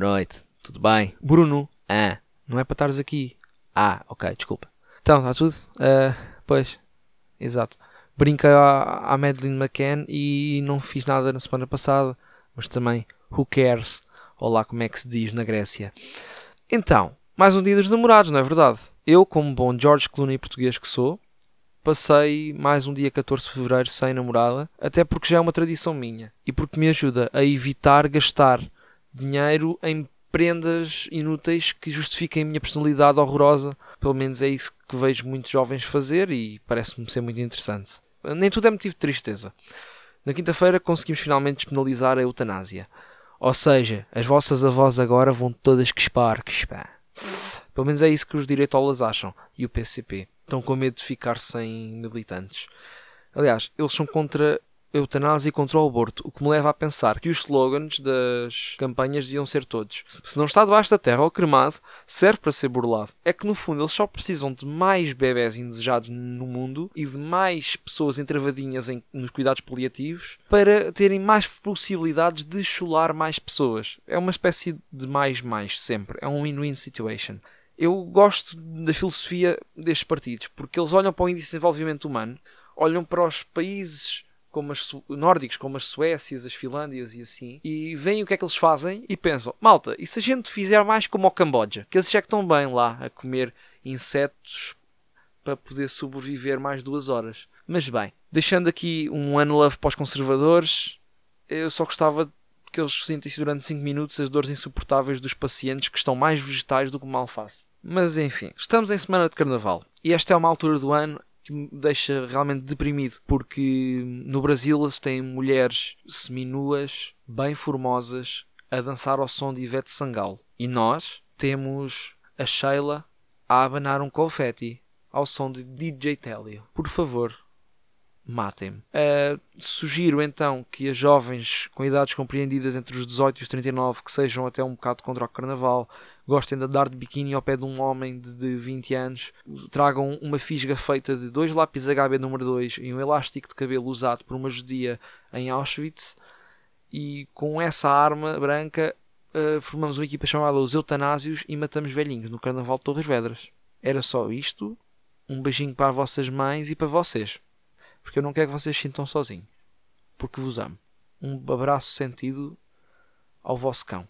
noite. Tudo bem? Bruno? Ah, não é para estares aqui. Ah, ok, desculpa. Então, está tudo? Uh, pois, exato. Brinquei à, à Madeleine McCann e não fiz nada na semana passada, mas também, who cares? Olá, como é que se diz na Grécia? Então, mais um dia dos namorados, não é verdade? Eu, como bom George Clooney português que sou, passei mais um dia 14 de fevereiro sem namorada, até porque já é uma tradição minha e porque me ajuda a evitar gastar dinheiro em prendas inúteis que justifiquem a minha personalidade horrorosa. Pelo menos é isso que vejo muitos jovens fazer e parece-me ser muito interessante. Nem tudo é motivo de tristeza. Na quinta-feira conseguimos finalmente despenalizar a eutanásia. Ou seja, as vossas avós agora vão todas quespar, quespar. Pelo menos é isso que os direitolas acham. E o PCP. Estão com medo de ficar sem militantes. Aliás, eles são contra eutanásia contra o aborto, o que me leva a pensar que os slogans das campanhas deviam ser todos. Se não está debaixo da terra ou cremado, serve para ser burlado. É que no fundo eles só precisam de mais bebés indesejados no mundo e de mais pessoas entravadinhas em, nos cuidados paliativos para terem mais possibilidades de chular mais pessoas. É uma espécie de mais-mais sempre. É um win-win situation. Eu gosto da filosofia destes partidos porque eles olham para o índice de desenvolvimento humano, olham para os países como as nórdicos, como as Suécias, as Finlândias e assim, e veem o que é que eles fazem e pensam: malta, e se a gente fizer mais como o Camboja? Que eles já estão bem lá a comer insetos para poder sobreviver mais duas horas. Mas bem, deixando aqui um ano love para os conservadores, eu só gostava que eles sentissem durante 5 minutos as dores insuportáveis dos pacientes que estão mais vegetais do que uma alface. Mas enfim, estamos em semana de carnaval e esta é uma altura do ano que me deixa realmente deprimido, porque no Brasil eles têm mulheres seminuas, bem formosas, a dançar ao som de Ivete Sangalo. E nós temos a Sheila a abanar um confeti ao som de DJ Telio. Por favor, matem-me. Uh, sugiro então que as jovens com idades compreendidas entre os 18 e os 39 que sejam até um bocado contra o carnaval, gostem de andar de biquíni ao pé de um homem de, de 20 anos, tragam uma fisga feita de dois lápis HB número 2 e um elástico de cabelo usado por uma judia em Auschwitz e com essa arma branca uh, formamos uma equipa chamada Os Eutanásios e matamos velhinhos no Carnaval de Torres Vedras. Era só isto. Um beijinho para as vossas mães e para vocês. Porque eu não quero que vocês sintam sozinhos. Porque vos amo. Um abraço sentido ao vosso cão.